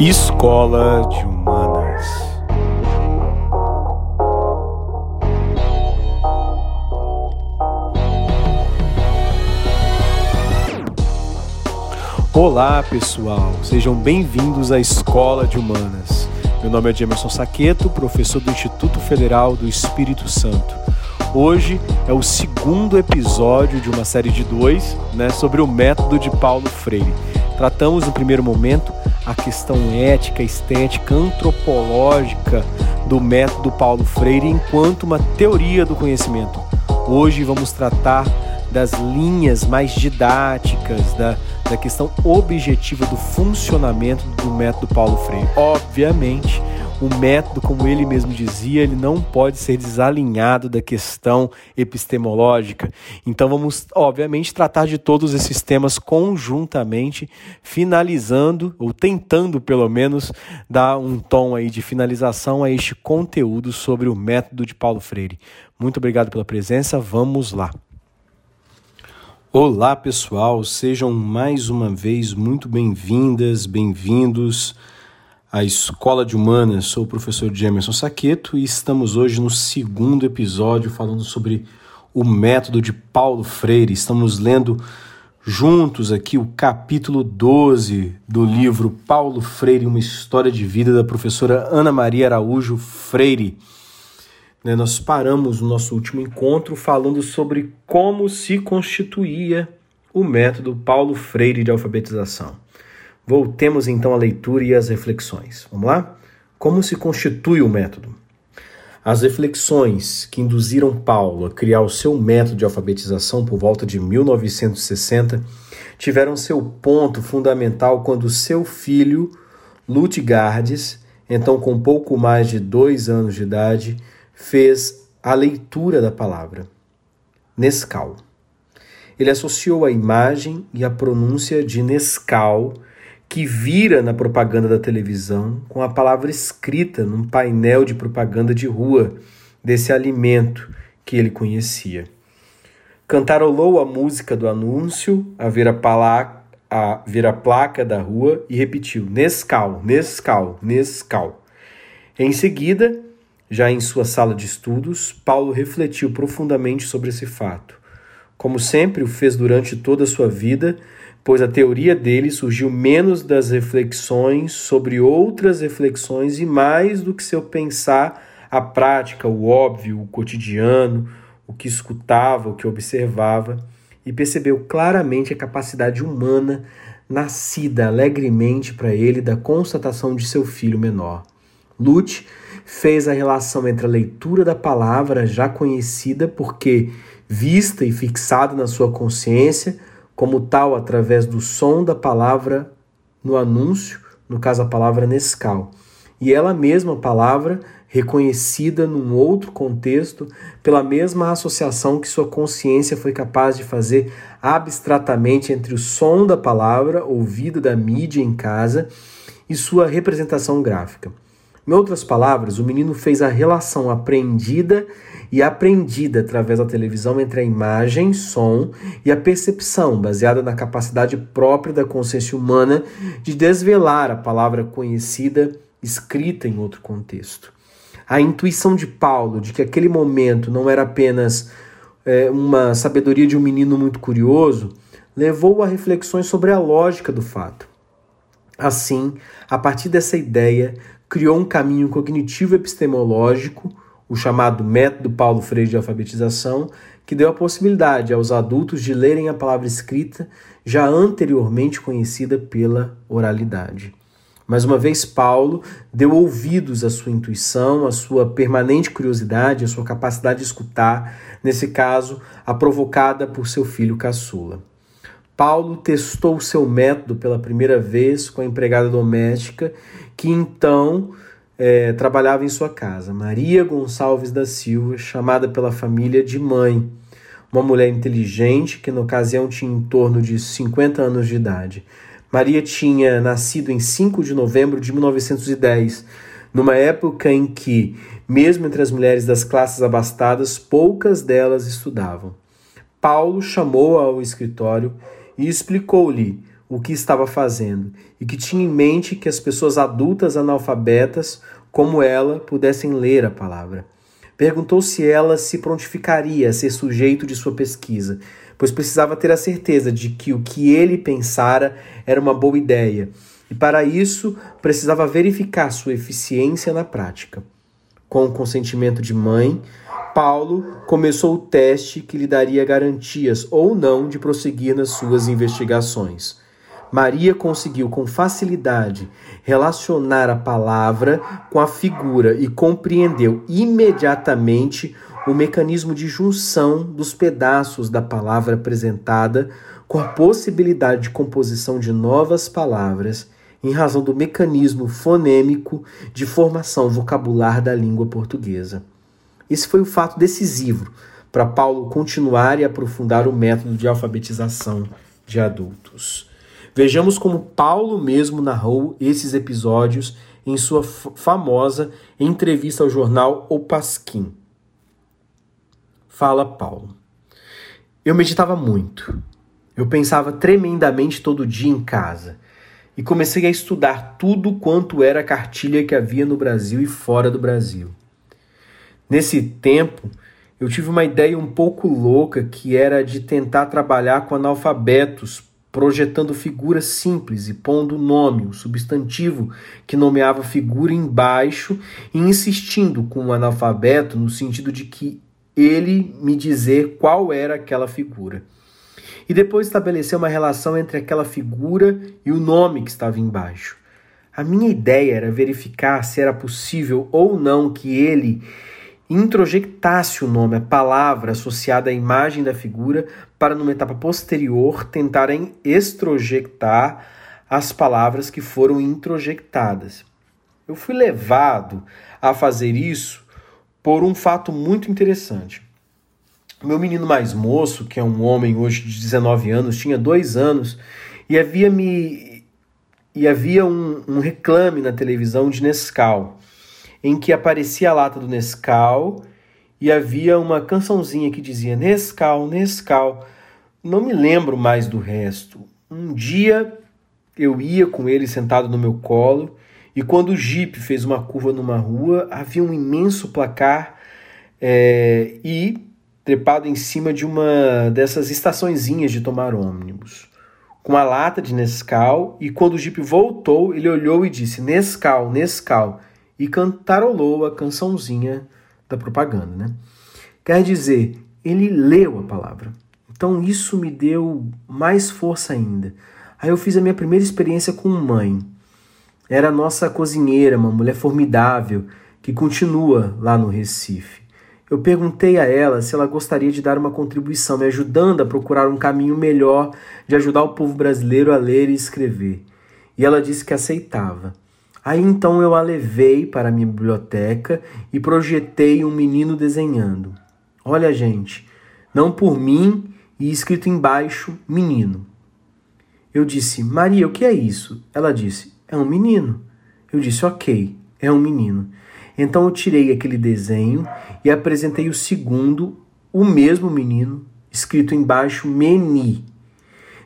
Escola de Humanas. Olá, pessoal. Sejam bem-vindos à Escola de Humanas. Meu nome é Emerson Saqueto, professor do Instituto Federal do Espírito Santo. Hoje é o segundo episódio de uma série de dois né, sobre o método de Paulo Freire. Tratamos no primeiro momento a questão ética, estética, antropológica do método Paulo Freire enquanto uma teoria do conhecimento. Hoje vamos tratar das linhas mais didáticas, da, da questão objetiva do funcionamento do método Paulo Freire. Obviamente, o método, como ele mesmo dizia, ele não pode ser desalinhado da questão epistemológica. Então vamos, obviamente, tratar de todos esses temas conjuntamente, finalizando ou tentando, pelo menos, dar um tom aí de finalização a este conteúdo sobre o método de Paulo Freire. Muito obrigado pela presença. Vamos lá. Olá, pessoal. Sejam mais uma vez muito bem-vindas, bem-vindos a Escola de Humanas. Sou o professor Jamerson Saqueto e estamos hoje no segundo episódio falando sobre o método de Paulo Freire. Estamos lendo juntos aqui o capítulo 12 do livro Paulo Freire, uma história de vida da professora Ana Maria Araújo Freire. Né, nós paramos no nosso último encontro falando sobre como se constituía o método Paulo Freire de alfabetização. Voltemos então à leitura e às reflexões. Vamos lá? Como se constitui o método? As reflexões que induziram Paulo a criar o seu método de alfabetização por volta de 1960 tiveram seu ponto fundamental quando seu filho, Lutgardes, então com pouco mais de dois anos de idade, fez a leitura da palavra Nescau. Ele associou a imagem e a pronúncia de Nescau que vira na propaganda da televisão com a palavra escrita num painel de propaganda de rua desse alimento que ele conhecia. Cantarolou a música do anúncio a ver a, a, ver a placa da rua e repetiu: Nescau, Nescau, Nescau. Em seguida, já em sua sala de estudos, Paulo refletiu profundamente sobre esse fato. Como sempre o fez durante toda a sua vida, pois a teoria dele surgiu menos das reflexões sobre outras reflexões e mais do que seu pensar a prática, o óbvio, o cotidiano, o que escutava, o que observava, e percebeu claramente a capacidade humana nascida alegremente para ele da constatação de seu filho menor. Lute fez a relação entre a leitura da palavra já conhecida, porque vista e fixada na sua consciência, como tal através do som da palavra no anúncio, no caso a palavra Nescau. E ela mesma palavra reconhecida num outro contexto pela mesma associação que sua consciência foi capaz de fazer abstratamente entre o som da palavra ouvida da mídia em casa e sua representação gráfica. Em outras palavras, o menino fez a relação aprendida e aprendida através da televisão entre a imagem, som e a percepção, baseada na capacidade própria da consciência humana de desvelar a palavra conhecida escrita em outro contexto. A intuição de Paulo de que aquele momento não era apenas é, uma sabedoria de um menino muito curioso levou a reflexões sobre a lógica do fato. Assim, a partir dessa ideia, criou um caminho cognitivo epistemológico o chamado método Paulo Freire de alfabetização, que deu a possibilidade aos adultos de lerem a palavra escrita já anteriormente conhecida pela oralidade. Mais uma vez, Paulo deu ouvidos à sua intuição, à sua permanente curiosidade, à sua capacidade de escutar, nesse caso, a provocada por seu filho caçula. Paulo testou seu método pela primeira vez com a empregada doméstica, que então é, trabalhava em sua casa, Maria Gonçalves da Silva, chamada pela família de mãe, uma mulher inteligente que na ocasião tinha em torno de 50 anos de idade. Maria tinha nascido em 5 de novembro de 1910, numa época em que, mesmo entre as mulheres das classes abastadas, poucas delas estudavam. Paulo chamou-a ao escritório e explicou-lhe o que estava fazendo e que tinha em mente que as pessoas adultas analfabetas, como ela, pudessem ler a palavra. Perguntou se ela se prontificaria a ser sujeito de sua pesquisa, pois precisava ter a certeza de que o que ele pensara era uma boa ideia, e para isso precisava verificar sua eficiência na prática. Com o consentimento de mãe, Paulo começou o teste que lhe daria garantias ou não de prosseguir nas suas investigações. Maria conseguiu com facilidade relacionar a palavra com a figura e compreendeu imediatamente o mecanismo de junção dos pedaços da palavra apresentada com a possibilidade de composição de novas palavras em razão do mecanismo fonêmico de formação vocabular da língua portuguesa. Esse foi o fato decisivo para Paulo continuar e aprofundar o método de alfabetização de adultos. Vejamos como Paulo mesmo narrou esses episódios em sua famosa entrevista ao jornal O Pasquim. Fala Paulo. Eu meditava muito. Eu pensava tremendamente todo dia em casa e comecei a estudar tudo quanto era cartilha que havia no Brasil e fora do Brasil. Nesse tempo, eu tive uma ideia um pouco louca que era de tentar trabalhar com analfabetos projetando figuras simples e pondo o nome, o substantivo que nomeava figura embaixo e insistindo com o analfabeto no sentido de que ele me dizer qual era aquela figura. E depois estabelecer uma relação entre aquela figura e o nome que estava embaixo. A minha ideia era verificar se era possível ou não que ele introjectasse o nome, a palavra associada à imagem da figura, para numa etapa posterior tentarem extrojectar as palavras que foram introjectadas. Eu fui levado a fazer isso por um fato muito interessante. Meu menino mais moço, que é um homem hoje de 19 anos, tinha dois anos e havia me e havia um, um reclame na televisão de Nescau em que aparecia a lata do Nescau e havia uma cançãozinha que dizia Nescau, Nescau. Não me lembro mais do resto. Um dia eu ia com ele sentado no meu colo e quando o Jeep fez uma curva numa rua, havia um imenso placar é, e trepado em cima de uma dessas estaçõezinhas de tomar ônibus, com a lata de Nescau, e quando o Jeep voltou, ele olhou e disse: Nescau, Nescau e cantarolou a cançãozinha da propaganda, né? Quer dizer, ele leu a palavra. Então isso me deu mais força ainda. Aí eu fiz a minha primeira experiência com mãe. Era a nossa cozinheira, uma mulher formidável que continua lá no Recife. Eu perguntei a ela se ela gostaria de dar uma contribuição, me ajudando a procurar um caminho melhor de ajudar o povo brasileiro a ler e escrever. E ela disse que aceitava. Aí então eu a levei para a minha biblioteca e projetei um menino desenhando. Olha, gente, não por mim e escrito embaixo menino. Eu disse, Maria, o que é isso? Ela disse, é um menino. Eu disse, ok, é um menino. Então eu tirei aquele desenho e apresentei o segundo, o mesmo menino, escrito embaixo Meni.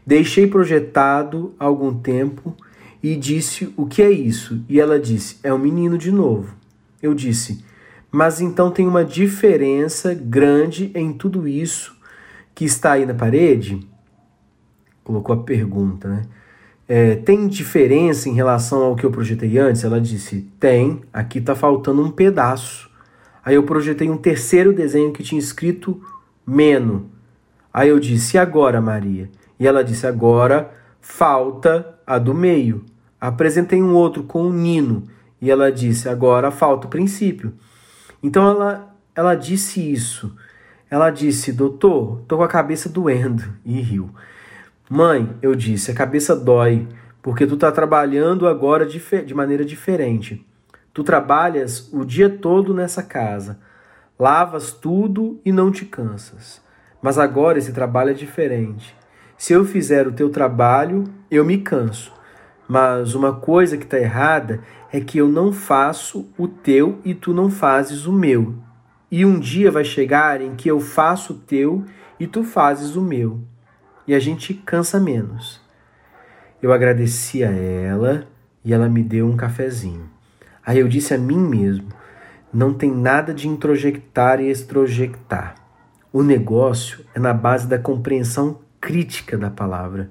Deixei projetado algum tempo e disse: O que é isso? E ela disse: É um menino de novo. Eu disse: Mas então tem uma diferença grande em tudo isso que está aí na parede? Colocou a pergunta, né? É, tem diferença em relação ao que eu projetei antes? Ela disse: Tem, aqui está faltando um pedaço. Aí eu projetei um terceiro desenho que tinha escrito Meno. Aí eu disse: E agora, Maria? E ela disse: Agora falta a do meio. Apresentei um outro com o Nino e ela disse: agora falta o princípio. Então ela, ela disse isso. Ela disse: doutor, tô com a cabeça doendo. E riu. Mãe, eu disse: a cabeça dói porque tu tá trabalhando agora de, de maneira diferente. Tu trabalhas o dia todo nessa casa, lavas tudo e não te cansas. Mas agora esse trabalho é diferente. Se eu fizer o teu trabalho, eu me canso. Mas uma coisa que está errada é que eu não faço o teu e tu não fazes o meu. E um dia vai chegar em que eu faço o teu e tu fazes o meu. E a gente cansa menos. Eu agradeci a ela e ela me deu um cafezinho. Aí eu disse a mim mesmo: não tem nada de introjectar e extrojectar. O negócio é na base da compreensão crítica da palavra.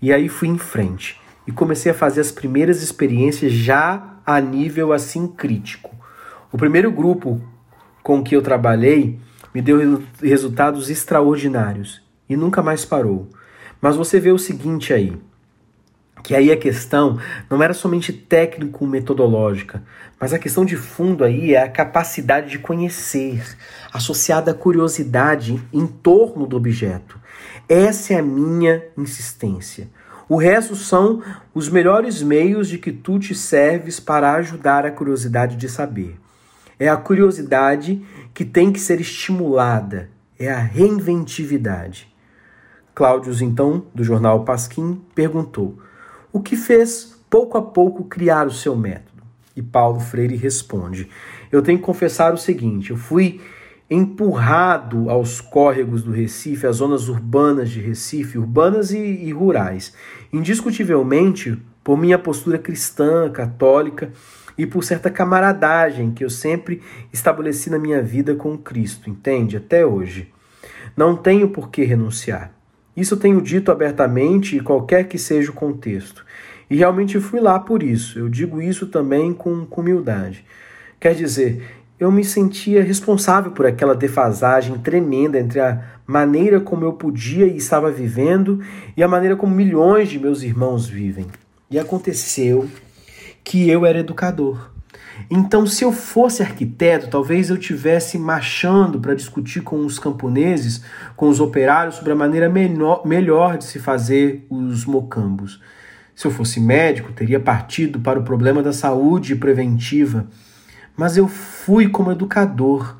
E aí fui em frente e comecei a fazer as primeiras experiências já a nível assim crítico. O primeiro grupo com que eu trabalhei me deu resultados extraordinários e nunca mais parou. Mas você vê o seguinte aí, que aí a questão não era somente técnico-metodológica, mas a questão de fundo aí é a capacidade de conhecer, associada à curiosidade em torno do objeto. Essa é a minha insistência. O resto são os melhores meios de que tu te serves para ajudar a curiosidade de saber. É a curiosidade que tem que ser estimulada, é a reinventividade. Cláudios, então, do jornal Pasquim, perguntou: o que fez pouco a pouco criar o seu método? E Paulo Freire responde: Eu tenho que confessar o seguinte, eu fui empurrado aos córregos do Recife, às zonas urbanas de Recife, urbanas e, e rurais, indiscutivelmente por minha postura cristã, católica e por certa camaradagem que eu sempre estabeleci na minha vida com Cristo, entende? Até hoje. Não tenho por que renunciar. Isso tenho dito abertamente qualquer que seja o contexto. E realmente fui lá por isso. Eu digo isso também com, com humildade. Quer dizer, eu me sentia responsável por aquela defasagem tremenda entre a maneira como eu podia e estava vivendo e a maneira como milhões de meus irmãos vivem. E aconteceu que eu era educador. Então, se eu fosse arquiteto, talvez eu tivesse marchando para discutir com os camponeses, com os operários, sobre a maneira menor, melhor de se fazer os mocambos. Se eu fosse médico, teria partido para o problema da saúde preventiva. Mas eu fui como educador.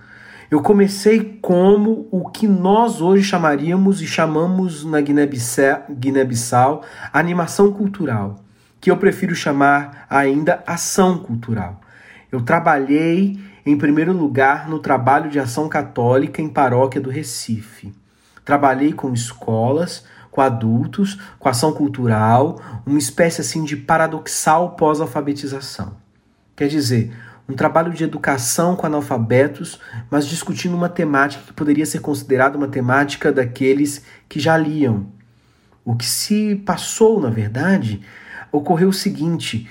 Eu comecei como o que nós hoje chamaríamos e chamamos na Guiné-Bissau animação cultural, que eu prefiro chamar ainda ação cultural. Eu trabalhei, em primeiro lugar, no trabalho de ação católica em paróquia do Recife. Trabalhei com escolas, com adultos, com ação cultural, uma espécie assim de paradoxal pós-alfabetização. Quer dizer, um trabalho de educação com analfabetos, mas discutindo uma temática que poderia ser considerada uma temática daqueles que já liam. O que se passou, na verdade, ocorreu o seguinte: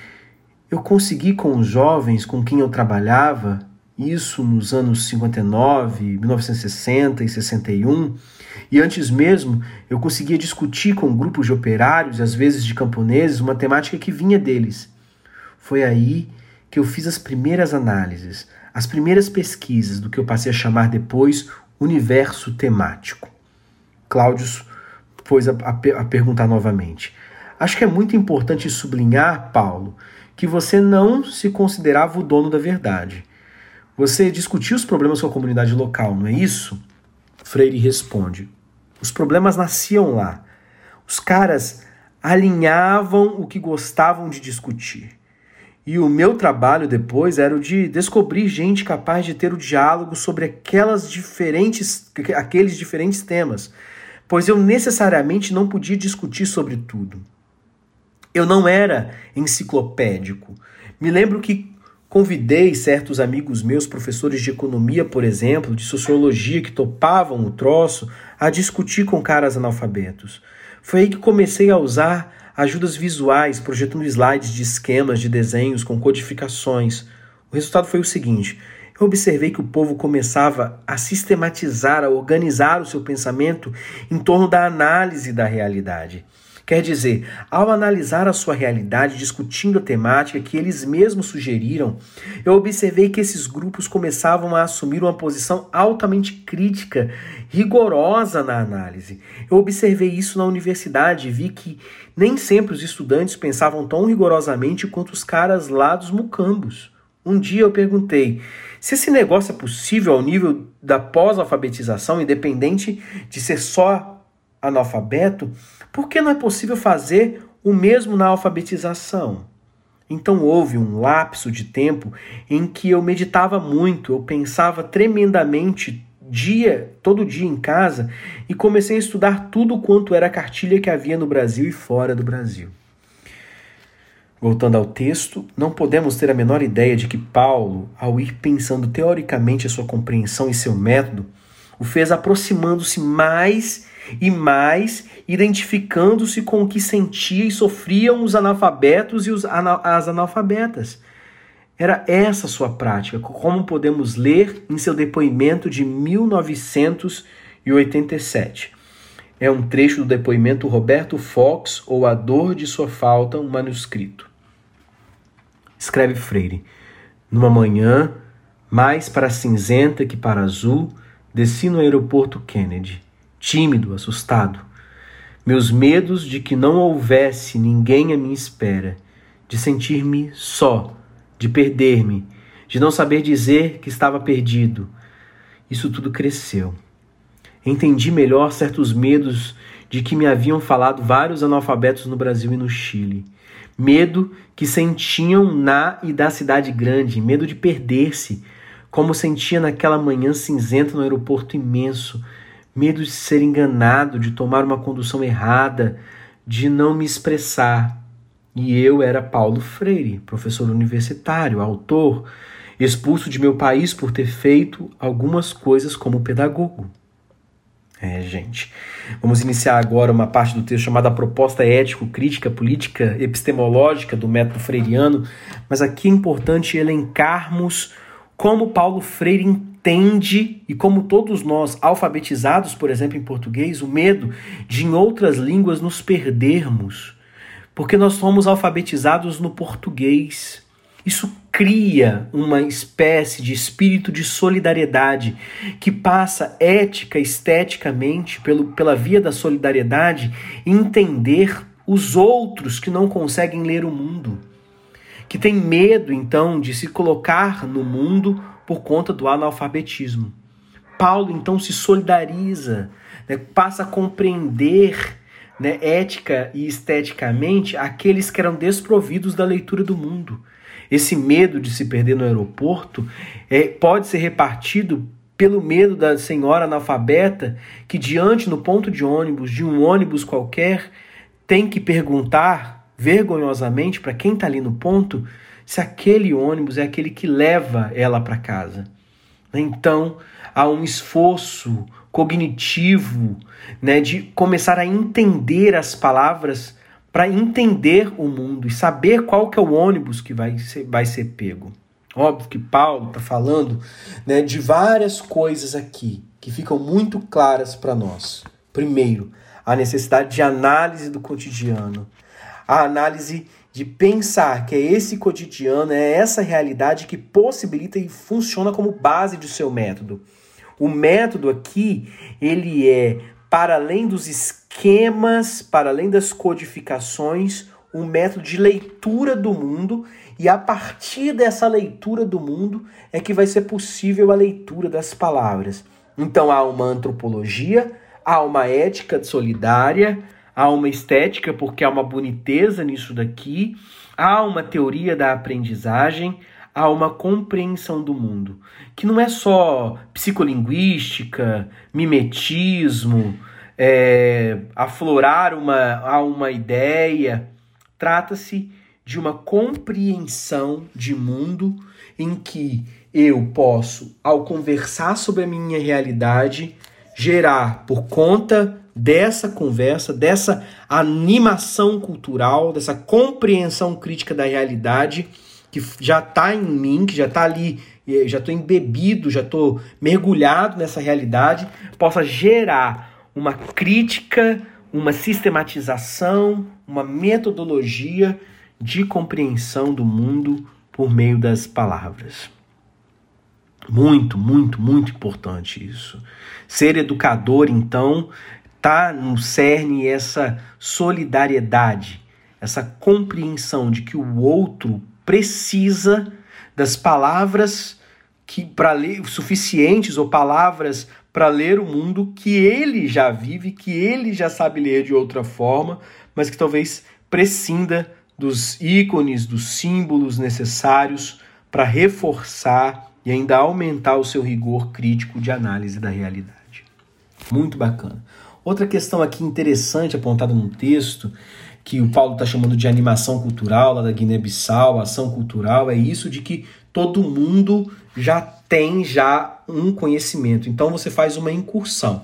eu consegui com os jovens com quem eu trabalhava, isso nos anos 59, 1960 e 61, e antes mesmo eu conseguia discutir com grupos de operários, às vezes de camponeses, uma temática que vinha deles. Foi aí que eu fiz as primeiras análises, as primeiras pesquisas do que eu passei a chamar depois universo temático. Cláudio pôs a, a, a perguntar novamente. Acho que é muito importante sublinhar, Paulo, que você não se considerava o dono da verdade. Você discutiu os problemas com a comunidade local, não é isso? Freire responde: os problemas nasciam lá. Os caras alinhavam o que gostavam de discutir. E o meu trabalho depois era o de descobrir gente capaz de ter o diálogo sobre aquelas diferentes, aqueles diferentes temas, pois eu necessariamente não podia discutir sobre tudo. Eu não era enciclopédico. Me lembro que convidei certos amigos meus, professores de economia, por exemplo, de sociologia, que topavam o troço, a discutir com caras analfabetos. Foi aí que comecei a usar ajudas visuais, projetando slides de esquemas de desenhos com codificações. O resultado foi o seguinte: eu observei que o povo começava a sistematizar, a organizar o seu pensamento em torno da análise da realidade. Quer dizer, ao analisar a sua realidade, discutindo a temática que eles mesmos sugeriram, eu observei que esses grupos começavam a assumir uma posição altamente crítica, rigorosa na análise. Eu observei isso na universidade e vi que nem sempre os estudantes pensavam tão rigorosamente quanto os caras lá dos mucambos. Um dia eu perguntei se esse negócio é possível ao nível da pós-alfabetização, independente de ser só analfabeto, por que não é possível fazer o mesmo na alfabetização? Então houve um lapso de tempo em que eu meditava muito, eu pensava tremendamente dia, todo dia em casa e comecei a estudar tudo quanto era cartilha que havia no Brasil e fora do Brasil. Voltando ao texto, não podemos ter a menor ideia de que Paulo, ao ir pensando teoricamente a sua compreensão e seu método, o fez aproximando-se mais e mais, identificando-se com o que sentia e sofriam os analfabetos e os as analfabetas. Era essa sua prática, como podemos ler em seu depoimento de 1987. É um trecho do depoimento Roberto Fox ou A Dor de Sua Falta, um manuscrito. Escreve Freire. Numa manhã, mais para cinzenta que para azul, desci no aeroporto Kennedy, tímido, assustado. Meus medos de que não houvesse ninguém à minha espera, de sentir-me só, de perder-me, de não saber dizer que estava perdido. Isso tudo cresceu. Entendi melhor certos medos de que me haviam falado vários analfabetos no Brasil e no Chile. Medo que sentiam na e da cidade grande, medo de perder-se, como sentia naquela manhã cinzenta no aeroporto imenso, medo de ser enganado, de tomar uma condução errada, de não me expressar. E eu era Paulo Freire, professor universitário, autor, expulso de meu país por ter feito algumas coisas como pedagogo. É, gente. Vamos iniciar agora uma parte do texto chamada Proposta Ético-Crítica Política Epistemológica do método freiriano, mas aqui é importante elencarmos como Paulo Freire entende e como todos nós, alfabetizados, por exemplo, em português, o medo de em outras línguas nos perdermos, porque nós somos alfabetizados no português. Isso cria uma espécie de espírito de solidariedade que passa ética, esteticamente, pelo, pela via da solidariedade, entender os outros que não conseguem ler o mundo, que tem medo então de se colocar no mundo por conta do analfabetismo. Paulo então se solidariza, né, passa a compreender né, ética e esteticamente aqueles que eram desprovidos da leitura do mundo esse medo de se perder no aeroporto é, pode ser repartido pelo medo da senhora analfabeta que, diante no ponto de ônibus, de um ônibus qualquer, tem que perguntar vergonhosamente para quem está ali no ponto se aquele ônibus é aquele que leva ela para casa. Então, há um esforço cognitivo né, de começar a entender as palavras para entender o mundo e saber qual que é o ônibus que vai ser, vai ser pego. Óbvio que Paulo está falando né, de várias coisas aqui que ficam muito claras para nós. Primeiro, a necessidade de análise do cotidiano, a análise de pensar que é esse cotidiano, é essa realidade que possibilita e funciona como base do seu método. O método aqui, ele é para além dos esquemas, para além das codificações, um método de leitura do mundo, e a partir dessa leitura do mundo é que vai ser possível a leitura das palavras. Então há uma antropologia, há uma ética solidária, há uma estética, porque há uma boniteza nisso daqui, há uma teoria da aprendizagem, há uma compreensão do mundo, que não é só psicolinguística, mimetismo, é, aflorar uma, a uma ideia. Trata-se de uma compreensão de mundo em que eu posso, ao conversar sobre a minha realidade, gerar por conta dessa conversa, dessa animação cultural, dessa compreensão crítica da realidade, que já está em mim, que já está ali, eh, já estou embebido, já estou mergulhado nessa realidade, possa gerar uma crítica, uma sistematização, uma metodologia de compreensão do mundo por meio das palavras. Muito, muito, muito importante isso. Ser educador, então, está no cerne essa solidariedade, essa compreensão de que o outro precisa das palavras que para ler suficientes ou palavras para ler o mundo que ele já vive, que ele já sabe ler de outra forma, mas que talvez prescinda dos ícones, dos símbolos necessários para reforçar e ainda aumentar o seu rigor crítico de análise da realidade. Muito bacana. Outra questão aqui interessante apontada no texto que o Paulo está chamando de animação cultural lá da Guiné-Bissau, ação cultural, é isso de que todo mundo já tem já um conhecimento. Então você faz uma incursão.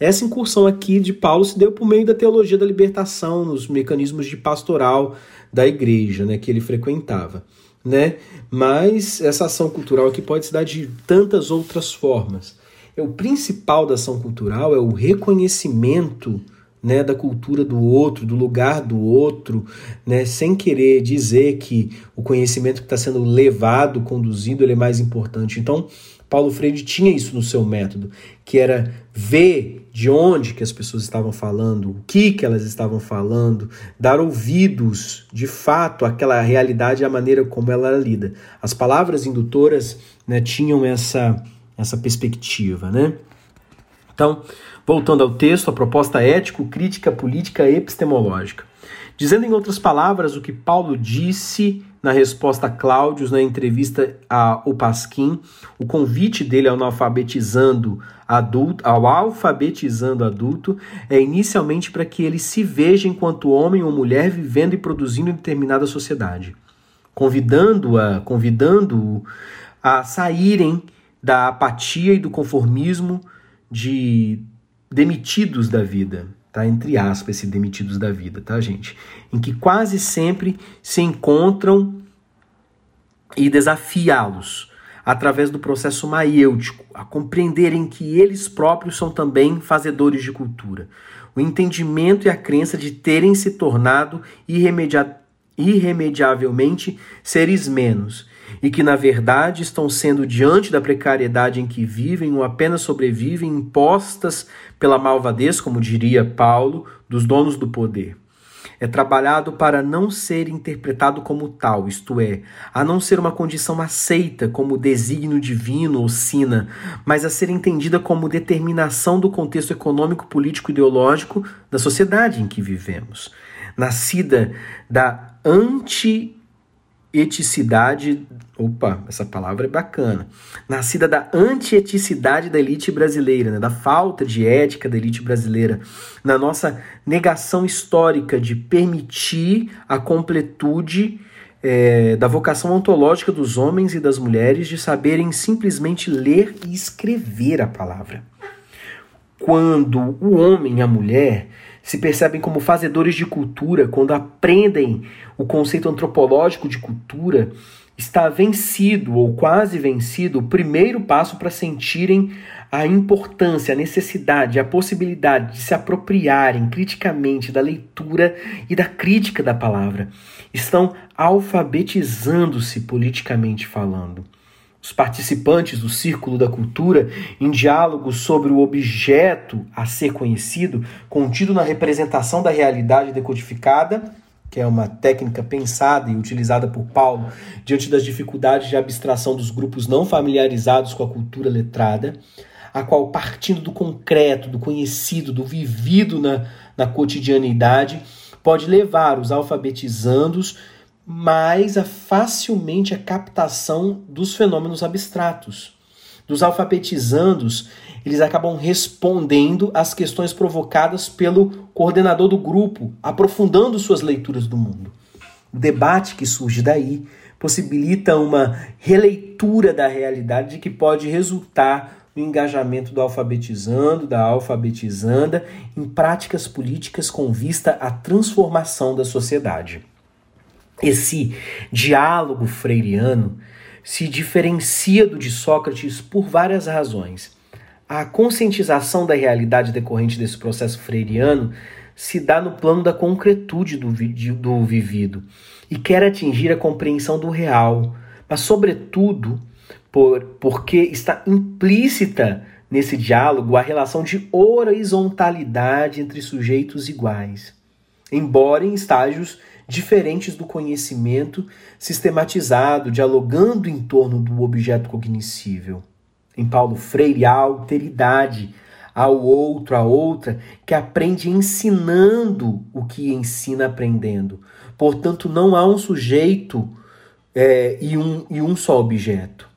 Essa incursão aqui de Paulo se deu por meio da teologia da libertação, nos mecanismos de pastoral da igreja, né, que ele frequentava, né? Mas essa ação cultural aqui pode se dar de tantas outras formas. É o principal da ação cultural é o reconhecimento né, da cultura do outro, do lugar do outro, né, sem querer dizer que o conhecimento que está sendo levado, conduzido, ele é mais importante. Então, Paulo Freire tinha isso no seu método, que era ver de onde que as pessoas estavam falando, o que que elas estavam falando, dar ouvidos, de fato, àquela realidade e à maneira como ela era lida. As palavras indutoras né, tinham essa, essa perspectiva, né? Então, voltando ao texto, a proposta ético-crítica política epistemológica. Dizendo em outras palavras o que Paulo disse na resposta a Cláudios na entrevista ao Pasquim, o convite dele ao alfabetizando adulto, ao alfabetizando adulto é inicialmente para que ele se veja enquanto homem ou mulher vivendo e produzindo em determinada sociedade, convidando-a, convidando-o a saírem da apatia e do conformismo de demitidos da vida, tá? Entre aspas, esse demitidos da vida, tá, gente? Em que quase sempre se encontram e desafiá-los através do processo maiêutico, a compreenderem que eles próprios são também fazedores de cultura. O entendimento e a crença de terem se tornado irremedia irremediavelmente seres menos e que, na verdade, estão sendo, diante da precariedade em que vivem ou apenas sobrevivem, impostas pela malvadez, como diria Paulo, dos donos do poder. É trabalhado para não ser interpretado como tal, isto é, a não ser uma condição aceita como desígnio divino ou sina, mas a ser entendida como determinação do contexto econômico, político e ideológico da sociedade em que vivemos. Nascida da anti eticidade. Opa, essa palavra é bacana. Nascida da antieticidade da elite brasileira, né, da falta de ética da elite brasileira, na nossa negação histórica de permitir a completude é, da vocação ontológica dos homens e das mulheres de saberem simplesmente ler e escrever a palavra. Quando o homem e a mulher se percebem como fazedores de cultura, quando aprendem o conceito antropológico de cultura, está vencido ou quase vencido o primeiro passo para sentirem a importância, a necessidade, a possibilidade de se apropriarem criticamente da leitura e da crítica da palavra. Estão alfabetizando-se politicamente falando os participantes do Círculo da Cultura em diálogo sobre o objeto a ser conhecido, contido na representação da realidade decodificada, que é uma técnica pensada e utilizada por Paulo diante das dificuldades de abstração dos grupos não familiarizados com a cultura letrada, a qual, partindo do concreto, do conhecido, do vivido na, na cotidianidade, pode levar os alfabetizandos mais a facilmente a captação dos fenômenos abstratos. Dos alfabetizandos, eles acabam respondendo às questões provocadas pelo coordenador do grupo, aprofundando suas leituras do mundo. O debate que surge daí possibilita uma releitura da realidade que pode resultar no engajamento do alfabetizando, da alfabetizanda em práticas políticas com vista à transformação da sociedade. Esse diálogo freiriano se diferencia do de Sócrates por várias razões. A conscientização da realidade decorrente desse processo freiriano se dá no plano da concretude do, do vivido e quer atingir a compreensão do real, mas, sobretudo, por, porque está implícita nesse diálogo a relação de horizontalidade entre sujeitos iguais, embora em estágios diferentes do conhecimento sistematizado, dialogando em torno do objeto cognoscível. Em Paulo Freire, há alteridade ao outro, a outra, que aprende ensinando o que ensina aprendendo. Portanto, não há um sujeito é, e, um, e um só objeto.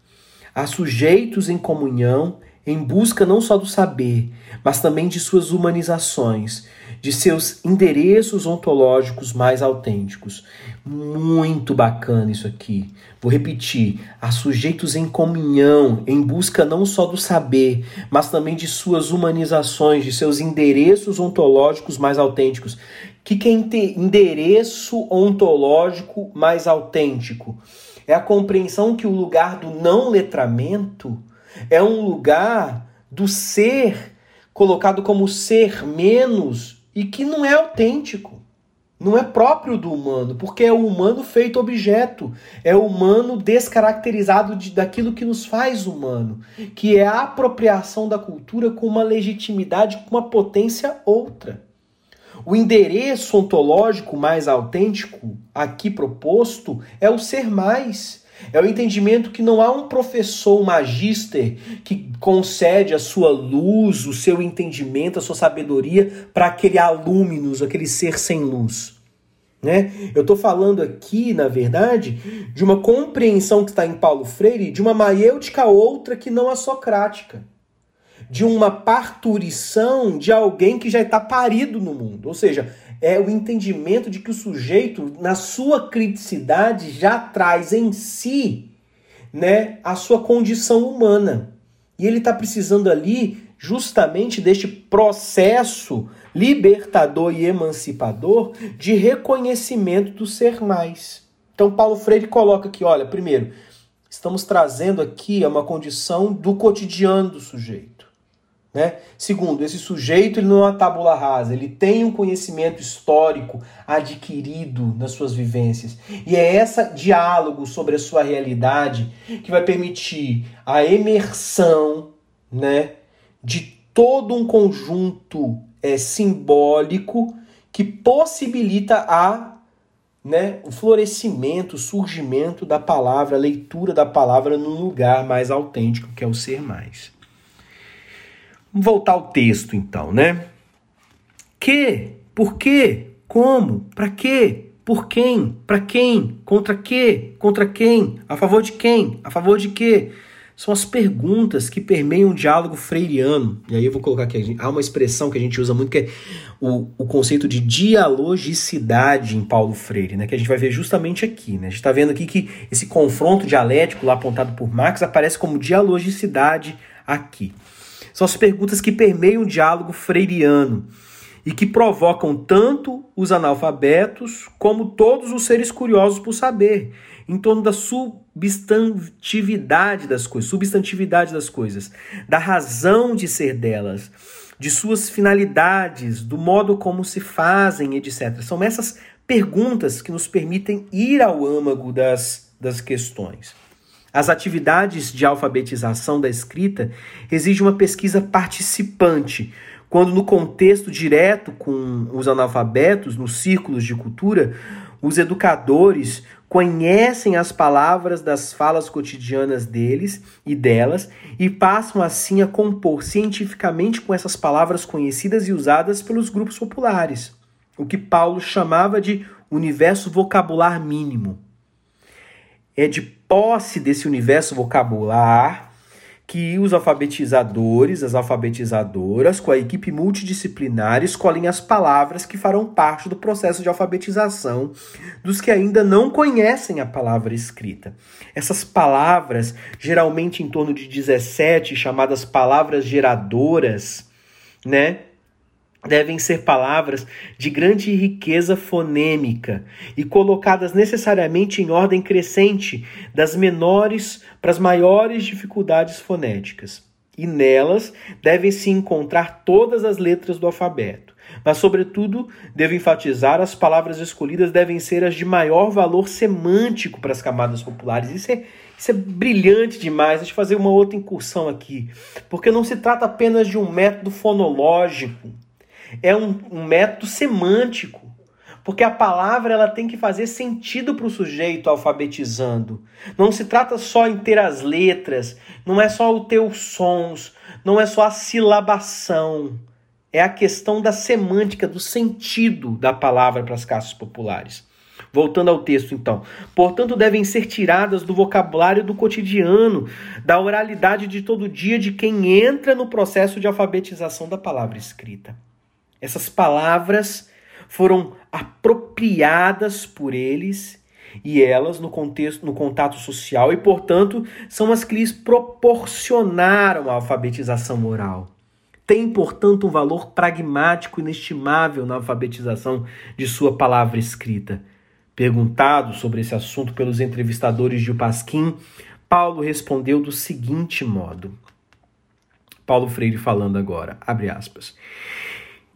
Há sujeitos em comunhão em busca não só do saber, mas também de suas humanizações, de seus endereços ontológicos mais autênticos. Muito bacana isso aqui. Vou repetir: a sujeitos em comunhão, em busca não só do saber, mas também de suas humanizações, de seus endereços ontológicos mais autênticos. O que, que é endereço ontológico mais autêntico? É a compreensão que o lugar do não letramento é um lugar do ser colocado como ser menos e que não é autêntico. Não é próprio do humano, porque é o humano feito objeto, é o humano descaracterizado de, daquilo que nos faz humano, que é a apropriação da cultura com uma legitimidade, com uma potência outra. O endereço ontológico mais autêntico aqui proposto é o ser mais, é o entendimento que não há um professor, um magister, que concede a sua luz, o seu entendimento, a sua sabedoria para aquele alúminos, aquele ser sem luz. Né? Eu estou falando aqui, na verdade, de uma compreensão que está em Paulo Freire, de uma maiêutica outra que não a socrática. De uma parturição de alguém que já está parido no mundo. Ou seja, é o entendimento de que o sujeito, na sua criticidade, já traz em si né, a sua condição humana. E ele está precisando ali justamente deste processo libertador e emancipador de reconhecimento do ser mais. Então, Paulo Freire coloca aqui: olha, primeiro, estamos trazendo aqui uma condição do cotidiano do sujeito. Né? Segundo, esse sujeito ele não é uma tábula rasa, ele tem um conhecimento histórico adquirido nas suas vivências. E é esse diálogo sobre a sua realidade que vai permitir a emersão né, de todo um conjunto é, simbólico que possibilita a né, o florescimento, o surgimento da palavra, a leitura da palavra num lugar mais autêntico, que é o ser mais. Vamos voltar ao texto então, né? Que? Por quê? Como? Para quê? Por quem? Para quem? Contra quê? Contra quem? A favor de quem? A favor de quê? São as perguntas que permeiam o diálogo freiriano. E aí eu vou colocar aqui, há uma expressão que a gente usa muito que é o, o conceito de dialogicidade em Paulo Freire, né? Que a gente vai ver justamente aqui, né? A gente está vendo aqui que esse confronto dialético lá apontado por Marx aparece como dialogicidade aqui. São as perguntas que permeiam o diálogo freiriano e que provocam tanto os analfabetos como todos os seres curiosos por saber, em torno da substantividade das coisas, substantividade das coisas, da razão de ser delas, de suas finalidades, do modo como se fazem, etc. São essas perguntas que nos permitem ir ao âmago das, das questões. As atividades de alfabetização da escrita exigem uma pesquisa participante, quando no contexto direto com os analfabetos, nos círculos de cultura, os educadores conhecem as palavras das falas cotidianas deles e delas e passam assim a compor cientificamente com essas palavras conhecidas e usadas pelos grupos populares, o que Paulo chamava de universo vocabular mínimo. É de posse desse universo vocabular que os alfabetizadores, as alfabetizadoras, com a equipe multidisciplinar, escolhem as palavras que farão parte do processo de alfabetização dos que ainda não conhecem a palavra escrita. Essas palavras, geralmente em torno de 17, chamadas palavras geradoras, né? Devem ser palavras de grande riqueza fonêmica e colocadas necessariamente em ordem crescente, das menores para as maiores dificuldades fonéticas. E nelas devem se encontrar todas as letras do alfabeto. Mas, sobretudo, devo enfatizar as palavras escolhidas devem ser as de maior valor semântico para as camadas populares. Isso é, isso é brilhante demais. Deixa eu fazer uma outra incursão aqui. Porque não se trata apenas de um método fonológico é um, um método semântico, porque a palavra ela tem que fazer sentido para o sujeito alfabetizando. Não se trata só em ter as letras, não é só o ter os sons, não é só a silabação. É a questão da semântica, do sentido da palavra para as classes populares. Voltando ao texto, então. Portanto, devem ser tiradas do vocabulário do cotidiano, da oralidade de todo dia de quem entra no processo de alfabetização da palavra escrita. Essas palavras foram apropriadas por eles e elas no contexto, no contato social e, portanto, são as que lhes proporcionaram a alfabetização moral. Tem, portanto, um valor pragmático inestimável na alfabetização de sua palavra escrita. Perguntado sobre esse assunto pelos entrevistadores de Pasquim, Paulo respondeu do seguinte modo: Paulo Freire falando agora, abre aspas.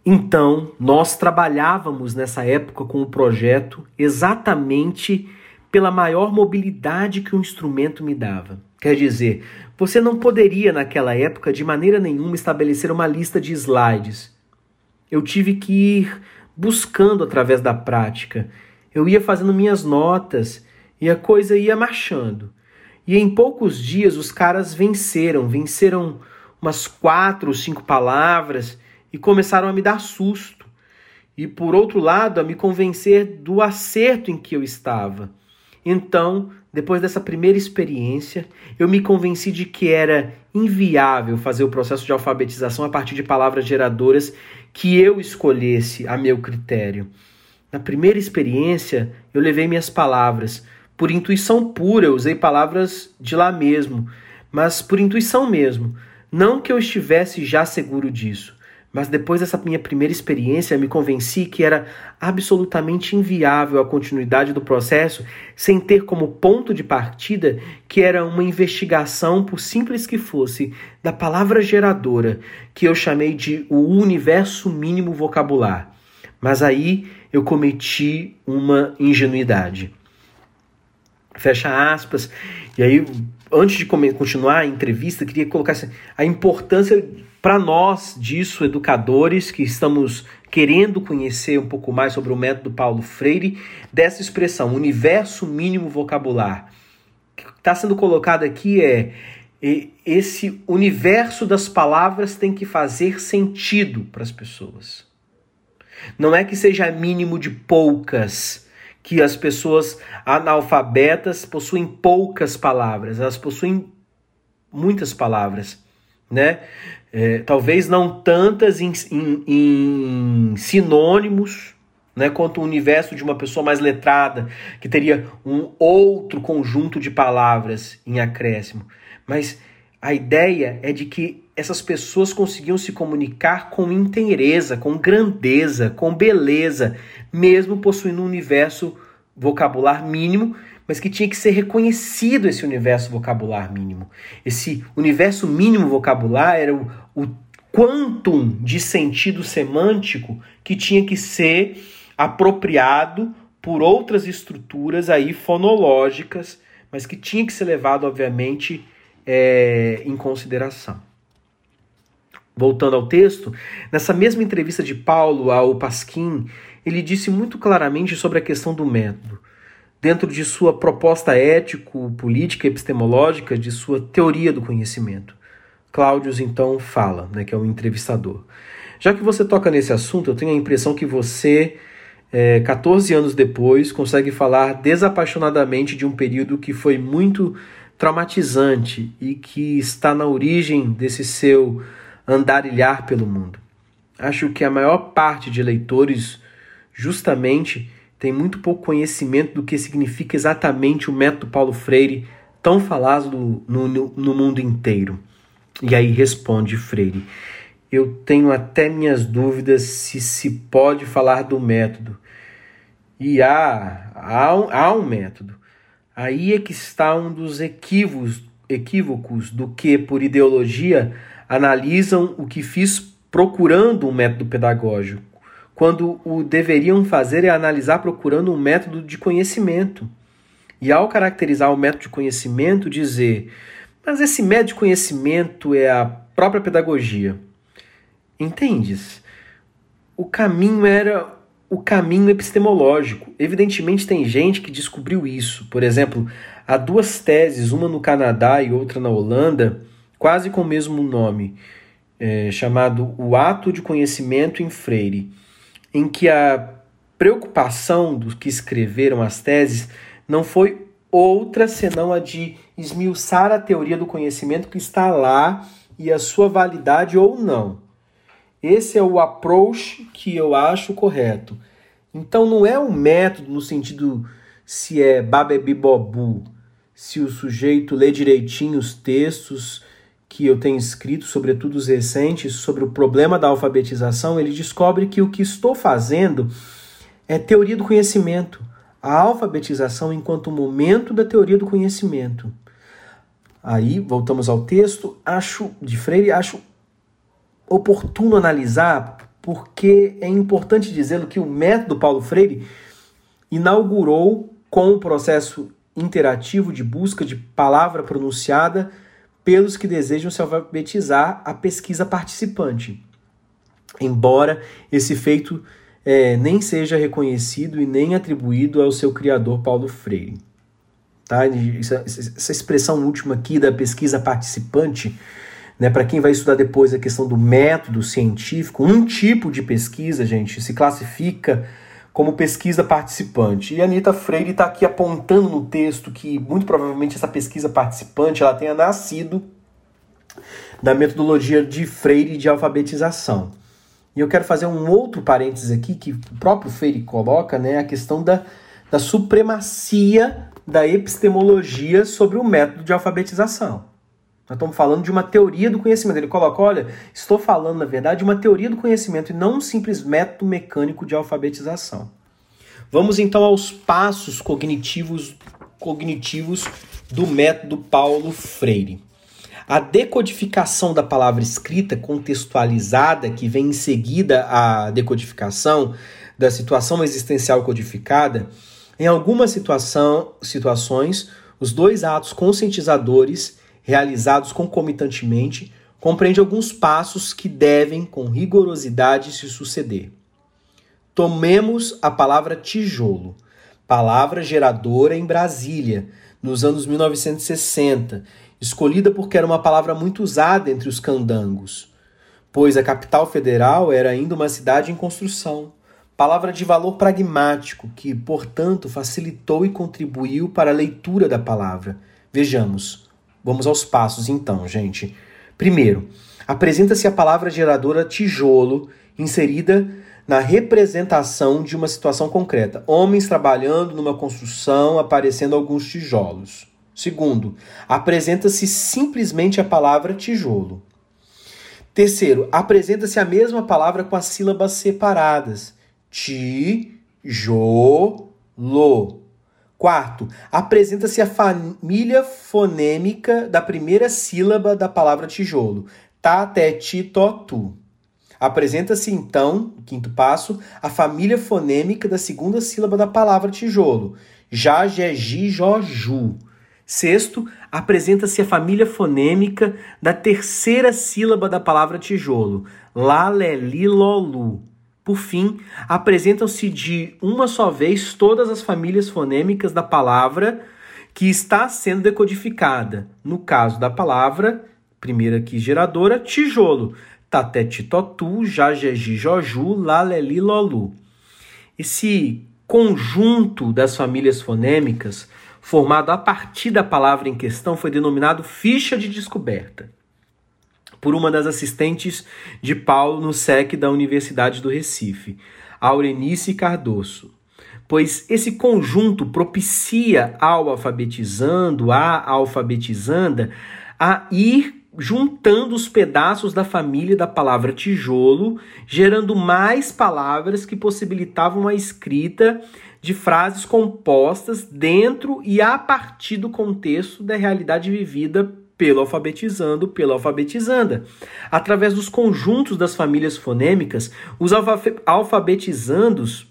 Então, nós trabalhávamos nessa época com o projeto exatamente pela maior mobilidade que o instrumento me dava. Quer dizer, você não poderia naquela época de maneira nenhuma estabelecer uma lista de slides. Eu tive que ir buscando através da prática. Eu ia fazendo minhas notas e a coisa ia marchando. E em poucos dias os caras venceram, venceram umas quatro ou cinco palavras e começaram a me dar susto. E por outro lado, a me convencer do acerto em que eu estava. Então, depois dessa primeira experiência, eu me convenci de que era inviável fazer o processo de alfabetização a partir de palavras geradoras que eu escolhesse a meu critério. Na primeira experiência, eu levei minhas palavras. Por intuição pura, eu usei palavras de lá mesmo, mas por intuição mesmo. Não que eu estivesse já seguro disso. Mas depois dessa minha primeira experiência, me convenci que era absolutamente inviável a continuidade do processo sem ter como ponto de partida que era uma investigação, por simples que fosse, da palavra geradora, que eu chamei de o universo mínimo vocabular. Mas aí eu cometi uma ingenuidade. Fecha aspas. E aí, antes de continuar a entrevista, queria colocar a importância para nós disso, educadores que estamos querendo conhecer um pouco mais sobre o método Paulo Freire, dessa expressão, universo mínimo vocabular. Que está sendo colocado aqui é esse universo das palavras tem que fazer sentido para as pessoas. Não é que seja mínimo de poucas, que as pessoas analfabetas possuem poucas palavras, elas possuem muitas palavras, né? É, talvez não tantas em, em, em, sinônimos, né, quanto o universo de uma pessoa mais letrada, que teria um outro conjunto de palavras em acréscimo. Mas a ideia é de que essas pessoas conseguiam se comunicar com inteireza, com grandeza, com beleza, mesmo possuindo um universo vocabular mínimo mas que tinha que ser reconhecido esse universo vocabular mínimo. Esse universo mínimo vocabular era o, o quantum de sentido semântico que tinha que ser apropriado por outras estruturas aí fonológicas, mas que tinha que ser levado, obviamente, é, em consideração. Voltando ao texto, nessa mesma entrevista de Paulo ao Pasquim, ele disse muito claramente sobre a questão do método dentro de sua proposta ético-política epistemológica, de sua teoria do conhecimento. Cláudios então fala, né, que é o um entrevistador. Já que você toca nesse assunto, eu tenho a impressão que você, é, 14 anos depois, consegue falar desapaixonadamente de um período que foi muito traumatizante e que está na origem desse seu andarilhar pelo mundo. Acho que a maior parte de leitores, justamente, tem muito pouco conhecimento do que significa exatamente o método Paulo Freire, tão falado no, no, no mundo inteiro. E aí responde Freire: Eu tenho até minhas dúvidas se se pode falar do método. E há, há, um, há um método. Aí é que está um dos equívocos, equívocos do que, por ideologia, analisam o que fiz procurando um método pedagógico quando o deveriam fazer é analisar procurando um método de conhecimento. E ao caracterizar o método de conhecimento, dizer: mas esse método de conhecimento é a própria pedagogia. Entendes? O caminho era o caminho epistemológico. Evidentemente, tem gente que descobriu isso. Por exemplo, há duas teses, uma no Canadá e outra na Holanda, quase com o mesmo nome, é, chamado O Ato de Conhecimento em Freire em que a preocupação dos que escreveram as teses não foi outra senão a de esmiuçar a teoria do conhecimento que está lá e a sua validade ou não. Esse é o approach que eu acho correto. Então não é um método no sentido se é babebibobu, se o sujeito lê direitinho os textos que eu tenho escrito, sobretudo os recentes, sobre o problema da alfabetização, ele descobre que o que estou fazendo é teoria do conhecimento a alfabetização enquanto momento da teoria do conhecimento. Aí, voltamos ao texto, acho de Freire, acho oportuno analisar, porque é importante dizê-lo que o método Paulo Freire inaugurou com o processo interativo de busca de palavra pronunciada pelos que desejam se alfabetizar a pesquisa participante. Embora esse feito é, nem seja reconhecido e nem atribuído ao seu criador Paulo Freire. Tá? Essa, essa expressão última aqui da pesquisa participante, né, para quem vai estudar depois a questão do método científico, um tipo de pesquisa, gente, se classifica como pesquisa participante. E a Anitta Freire está aqui apontando no texto que muito provavelmente essa pesquisa participante ela tenha nascido da metodologia de Freire de alfabetização. E eu quero fazer um outro parênteses aqui, que o próprio Freire coloca, né, a questão da, da supremacia da epistemologia sobre o método de alfabetização. Nós estamos falando de uma teoria do conhecimento. Ele coloca, olha, estou falando, na verdade, de uma teoria do conhecimento e não um simples método mecânico de alfabetização. Vamos então aos passos cognitivos, cognitivos do método Paulo Freire. A decodificação da palavra escrita contextualizada, que vem em seguida à decodificação da situação existencial codificada, em algumas situação, situações, os dois atos conscientizadores, realizados concomitantemente, compreende alguns passos que devem, com rigorosidade, se suceder. Tomemos a palavra tijolo, palavra geradora em Brasília, nos anos 1960, escolhida porque era uma palavra muito usada entre os candangos, pois a capital federal era ainda uma cidade em construção. Palavra de valor pragmático que, portanto, facilitou e contribuiu para a leitura da palavra. Vejamos. Vamos aos passos então, gente. Primeiro, apresenta-se a palavra geradora tijolo, inserida na representação de uma situação concreta. Homens trabalhando numa construção, aparecendo alguns tijolos. Segundo, apresenta-se simplesmente a palavra tijolo. Terceiro, apresenta-se a mesma palavra com as sílabas separadas. Tijolo. Quarto, apresenta-se a família fonêmica da primeira sílaba da palavra tijolo. Tá, te, ti, to, tu. Apresenta-se então, quinto passo, a família fonêmica da segunda sílaba da palavra tijolo. Já, je, ji, jo, ju. Sexto, apresenta-se a família fonêmica da terceira sílaba da palavra tijolo, lá, lé, li, lu. Por fim, apresentam-se de uma só vez todas as famílias fonêmicas da palavra que está sendo decodificada. No caso da palavra, primeira aqui geradora, tijolo, taté, titotu, jajeji, joju, laleli, lolu. Esse conjunto das famílias fonêmicas formado a partir da palavra em questão, foi denominado ficha de descoberta, por uma das assistentes de Paulo no SEC da Universidade do Recife, Aurenice Cardoso. Pois esse conjunto propicia ao alfabetizando, à alfabetizanda, a ir juntando os pedaços da família da palavra tijolo, gerando mais palavras que possibilitavam a escrita de frases compostas dentro e a partir do contexto da realidade vivida pelo alfabetizando, pela alfabetizanda. Através dos conjuntos das famílias fonêmicas, os alfabetizandos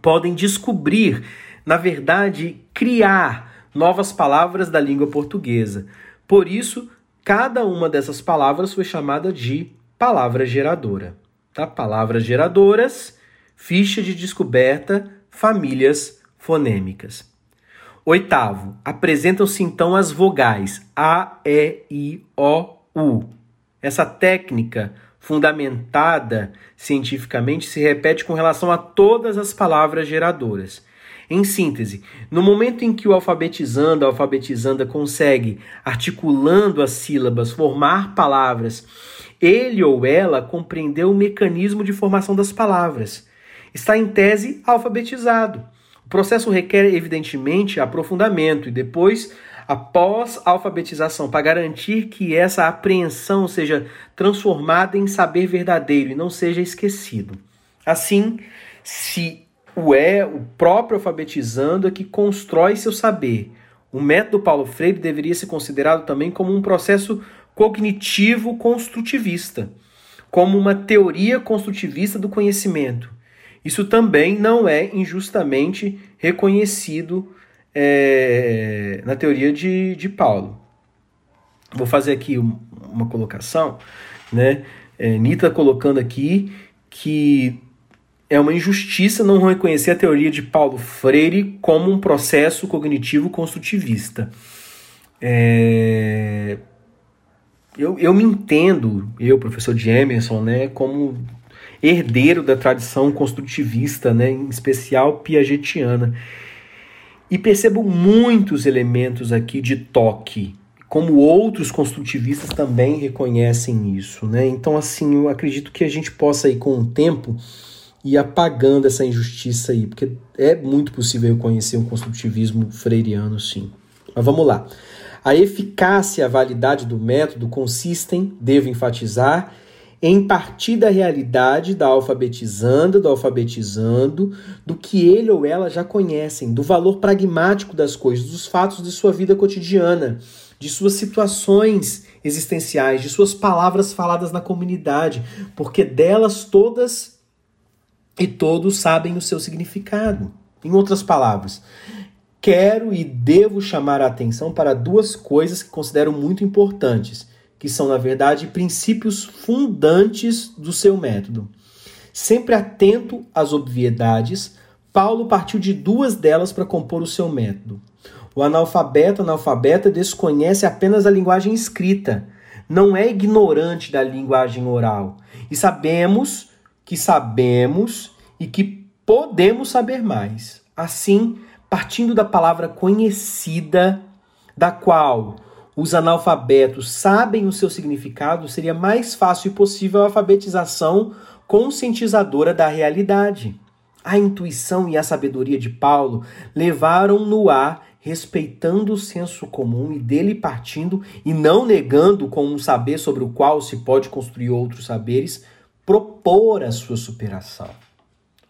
podem descobrir, na verdade, criar novas palavras da língua portuguesa. Por isso, cada uma dessas palavras foi chamada de palavra geradora. Tá? Palavras geradoras, ficha de descoberta, famílias fonêmicas. Oitavo, apresentam-se então as vogais A, E, I, O, U. Essa técnica fundamentada cientificamente se repete com relação a todas as palavras geradoras. Em síntese, no momento em que o alfabetizando, a alfabetizanda consegue, articulando as sílabas, formar palavras, ele ou ela compreendeu o mecanismo de formação das palavras. Está em tese alfabetizado. Processo requer, evidentemente, aprofundamento e depois após a alfabetização, para garantir que essa apreensão seja transformada em saber verdadeiro e não seja esquecido. Assim, se o é o próprio alfabetizando é que constrói seu saber. O método Paulo Freire deveria ser considerado também como um processo cognitivo construtivista, como uma teoria construtivista do conhecimento. Isso também não é injustamente reconhecido é, na teoria de, de Paulo. Vou fazer aqui uma colocação, né? É, Nita colocando aqui que é uma injustiça não reconhecer a teoria de Paulo Freire como um processo cognitivo construtivista. É... Eu, eu me entendo, eu, professor de Emerson, né, como herdeiro da tradição construtivista, né, em especial piagetiana. E percebo muitos elementos aqui de toque, como outros construtivistas também reconhecem isso. Né? Então, assim, eu acredito que a gente possa ir com o tempo e apagando essa injustiça aí, porque é muito possível reconhecer um construtivismo freiriano, sim. Mas vamos lá. A eficácia e a validade do método consistem, devo enfatizar, em partir da realidade da alfabetizanda, do alfabetizando, do que ele ou ela já conhecem, do valor pragmático das coisas, dos fatos de sua vida cotidiana, de suas situações existenciais, de suas palavras faladas na comunidade, porque delas todas e todos sabem o seu significado. Em outras palavras, quero e devo chamar a atenção para duas coisas que considero muito importantes, que são, na verdade, princípios fundantes do seu método. Sempre atento às obviedades, Paulo partiu de duas delas para compor o seu método. O analfabeto analfabeta desconhece apenas a linguagem escrita, não é ignorante da linguagem oral. E sabemos que sabemos e que podemos saber mais. Assim, partindo da palavra conhecida, da qual os analfabetos sabem o seu significado, seria mais fácil e possível a alfabetização conscientizadora da realidade. A intuição e a sabedoria de Paulo levaram-no a, respeitando o senso comum e dele partindo, e não negando com um saber sobre o qual se pode construir outros saberes, propor a sua superação.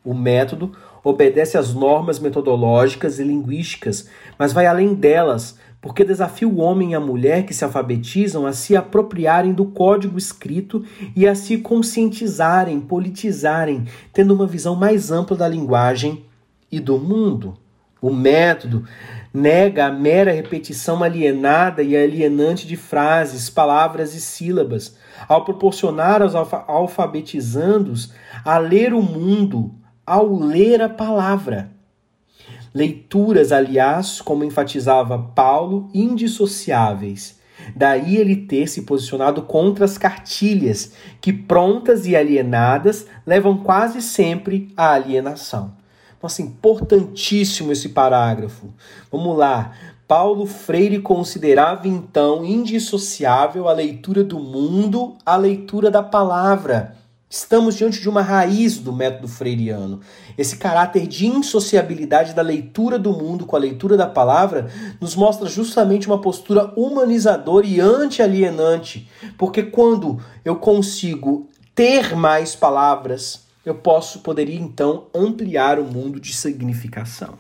O método obedece às normas metodológicas e linguísticas, mas vai além delas, porque desafia o homem e a mulher que se alfabetizam a se apropriarem do código escrito e a se conscientizarem, politizarem, tendo uma visão mais ampla da linguagem e do mundo. O método nega a mera repetição alienada e alienante de frases, palavras e sílabas, ao proporcionar aos alfabetizandos a ler o mundo ao ler a palavra. Leituras, aliás, como enfatizava Paulo, indissociáveis. Daí ele ter se posicionado contra as cartilhas, que prontas e alienadas levam quase sempre à alienação. Nossa, importantíssimo esse parágrafo. Vamos lá. Paulo Freire considerava então indissociável a leitura do mundo, a leitura da palavra. Estamos diante de uma raiz do método freiriano. Esse caráter de insociabilidade da leitura do mundo com a leitura da palavra nos mostra justamente uma postura humanizadora e anti-alienante, porque quando eu consigo ter mais palavras, eu posso poderia então ampliar o mundo de significação.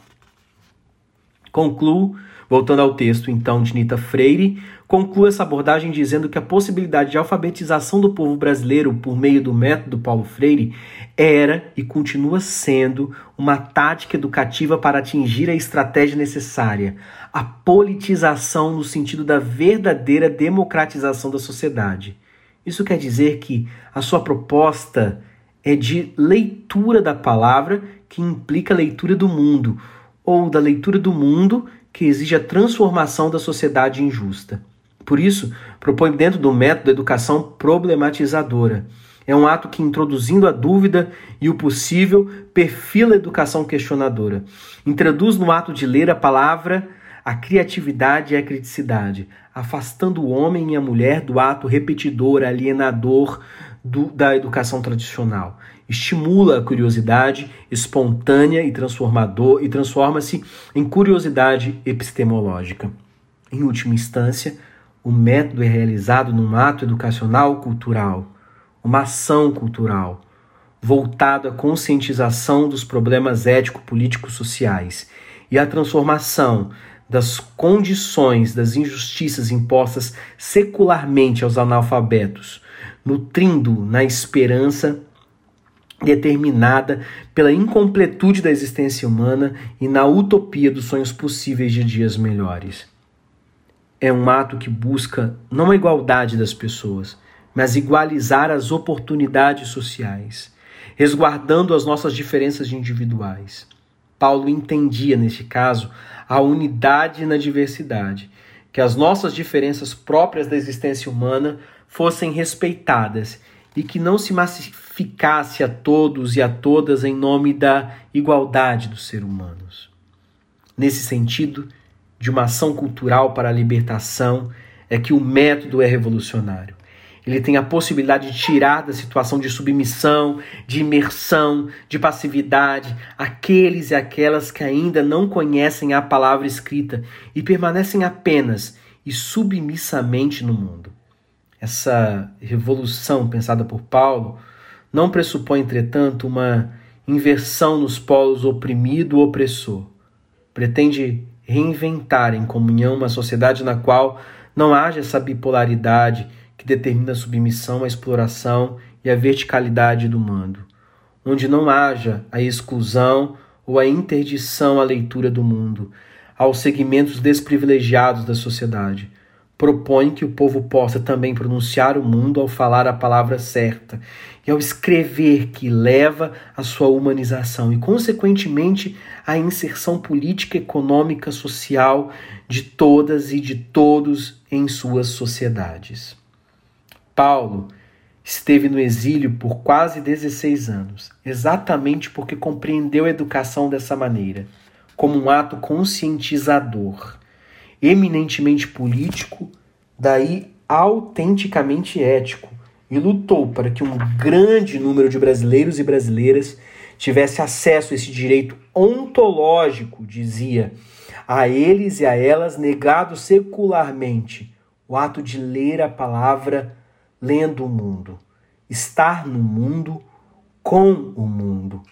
Concluo, voltando ao texto então de Nita Freire, concluo essa abordagem dizendo que a possibilidade de alfabetização do povo brasileiro por meio do método Paulo Freire era e continua sendo uma tática educativa para atingir a estratégia necessária, a politização no sentido da verdadeira democratização da sociedade. Isso quer dizer que a sua proposta é de leitura da palavra que implica a leitura do mundo, ou da leitura do mundo que exige a transformação da sociedade injusta. Por isso, propõe dentro do método educação problematizadora. É um ato que, introduzindo a dúvida e o possível, perfila a educação questionadora. Introduz no ato de ler a palavra a criatividade e a criticidade, afastando o homem e a mulher do ato repetidor, alienador do, da educação tradicional. Estimula a curiosidade espontânea e transformador e transforma-se em curiosidade epistemológica. Em última instância, o método é realizado num ato educacional cultural, uma ação cultural, voltado à conscientização dos problemas ético-políticos sociais e à transformação das condições das injustiças impostas secularmente aos analfabetos, nutrindo na esperança determinada pela incompletude da existência humana e na utopia dos sonhos possíveis de dias melhores. É um ato que busca não a igualdade das pessoas, mas igualizar as oportunidades sociais, resguardando as nossas diferenças individuais. Paulo entendia, neste caso, a unidade na diversidade, que as nossas diferenças próprias da existência humana fossem respeitadas e que não se massificasse a todos e a todas em nome da igualdade dos seres humanos. Nesse sentido, de uma ação cultural para a libertação, é que o método é revolucionário. Ele tem a possibilidade de tirar da situação de submissão, de imersão, de passividade aqueles e aquelas que ainda não conhecem a palavra escrita e permanecem apenas e submissamente no mundo. Essa revolução pensada por Paulo não pressupõe, entretanto, uma inversão nos polos oprimido-opressor. Pretende reinventar em comunhão uma sociedade na qual não haja essa bipolaridade que determina a submissão, a exploração e a verticalidade do mundo, onde não haja a exclusão ou a interdição à leitura do mundo, aos segmentos desprivilegiados da sociedade. Propõe que o povo possa também pronunciar o mundo ao falar a palavra certa e ao escrever que leva à sua humanização e, consequentemente, à inserção política, econômica, social de todas e de todos em suas sociedades. Paulo esteve no exílio por quase 16 anos, exatamente porque compreendeu a educação dessa maneira, como um ato conscientizador, eminentemente político, daí autenticamente ético, e lutou para que um grande número de brasileiros e brasileiras tivesse acesso a esse direito ontológico, dizia, a eles e a elas negado secularmente, o ato de ler a palavra lendo o mundo, estar no mundo com o mundo.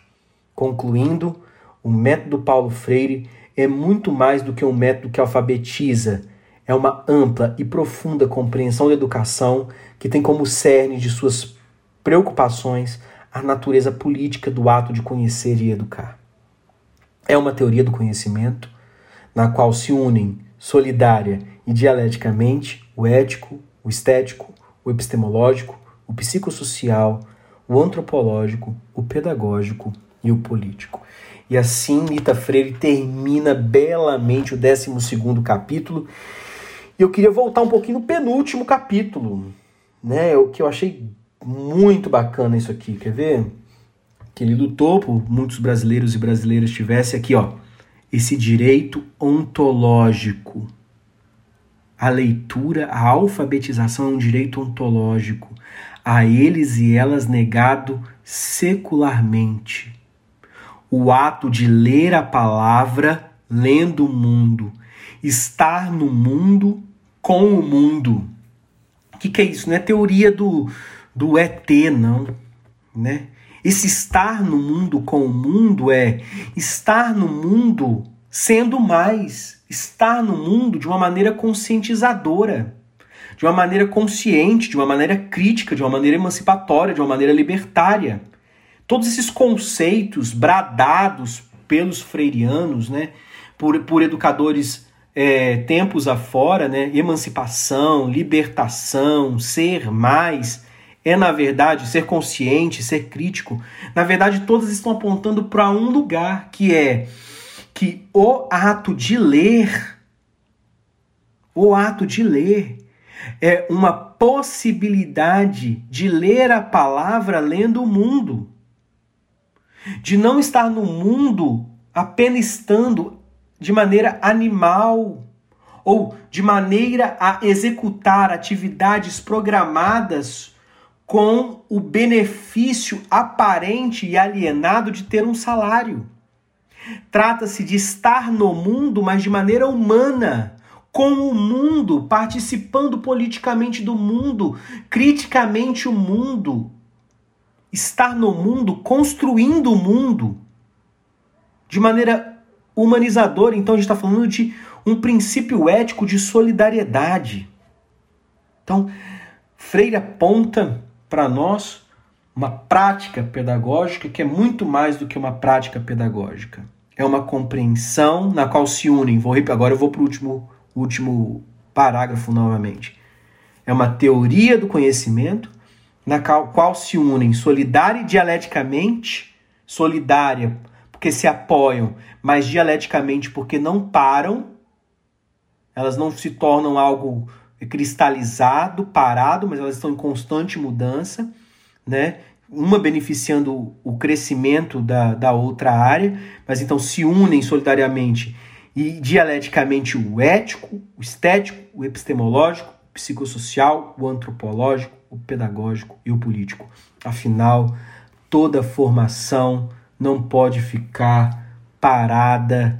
Concluindo, o método Paulo Freire é muito mais do que um método que alfabetiza, é uma ampla e profunda compreensão da educação que tem como cerne de suas preocupações a natureza política do ato de conhecer e educar. É uma teoria do conhecimento na qual se unem solidária e dialeticamente o ético, o estético, o epistemológico, o psicossocial, o antropológico, o pedagógico e o político. E assim Nita Freire termina belamente o 12 capítulo. E eu queria voltar um pouquinho no penúltimo capítulo, né? O que eu achei muito bacana isso aqui, quer ver? Que ele lutou por muitos brasileiros e brasileiras tivesse aqui, ó, esse direito ontológico a leitura, a alfabetização é um direito ontológico, a eles e elas negado secularmente. O ato de ler a palavra lendo o mundo, estar no mundo com o mundo. O que, que é isso? Não é teoria do, do ET, não. Né? Esse estar no mundo com o mundo é estar no mundo sendo mais, estar no mundo de uma maneira conscientizadora, de uma maneira consciente, de uma maneira crítica, de uma maneira emancipatória, de uma maneira libertária. Todos esses conceitos bradados pelos freirianos, né, por, por educadores é, tempos afora, né, emancipação, libertação, ser mais, é na verdade ser consciente, ser crítico. Na verdade, todas estão apontando para um lugar que é que o ato de ler, o ato de ler, é uma possibilidade de ler a palavra lendo o mundo, de não estar no mundo apenas estando de maneira animal ou de maneira a executar atividades programadas com o benefício aparente e alienado de ter um salário. Trata-se de estar no mundo, mas de maneira humana, com o mundo, participando politicamente do mundo, criticamente o mundo, estar no mundo, construindo o mundo de maneira humanizadora. Então a gente está falando de um princípio ético de solidariedade. Então, Freire aponta para nós uma prática pedagógica que é muito mais do que uma prática pedagógica. É uma compreensão na qual se unem. Vou agora eu vou para o último último parágrafo novamente. É uma teoria do conhecimento na qual, se unem solidária e dialeticamente, solidária porque se apoiam, mas dialeticamente porque não param, elas não se tornam algo cristalizado, parado, mas elas estão em constante mudança, né? Uma beneficiando o crescimento da, da outra área, mas então se unem solidariamente e dialeticamente o ético, o estético, o epistemológico, psicossocial, o antropológico, o pedagógico e o político. Afinal, toda formação não pode ficar parada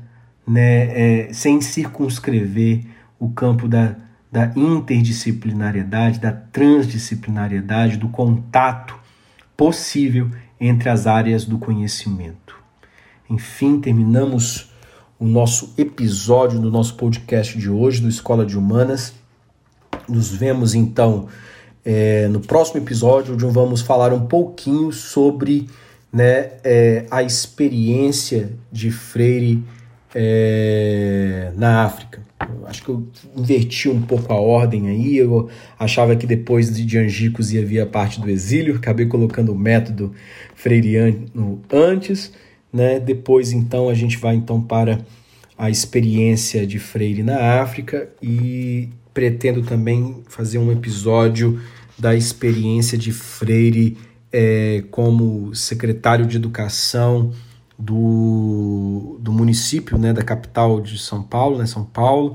né, é, sem circunscrever o campo da, da interdisciplinariedade, da transdisciplinariedade, do contato possível entre as áreas do conhecimento. Enfim, terminamos o nosso episódio do nosso podcast de hoje, do Escola de Humanas. Nos vemos então é, no próximo episódio, onde vamos falar um pouquinho sobre né, é, a experiência de Freire é, na África. Eu acho que eu inverti um pouco a ordem aí. Eu achava que depois de Angicos ia vir a parte do exílio, acabei colocando o método freiriano antes. Né? Depois, então, a gente vai então para a experiência de Freire na África e pretendo também fazer um episódio da experiência de Freire é, como secretário de educação do, do município, né, da capital de São Paulo, né, São Paulo.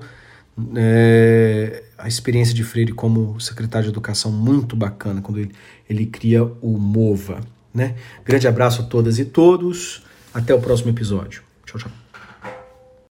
É, a experiência de Freire como secretário de educação muito bacana, quando ele, ele cria o MOVA. Né? Grande abraço a todas e todos. Até o próximo episódio. Tchau, tchau.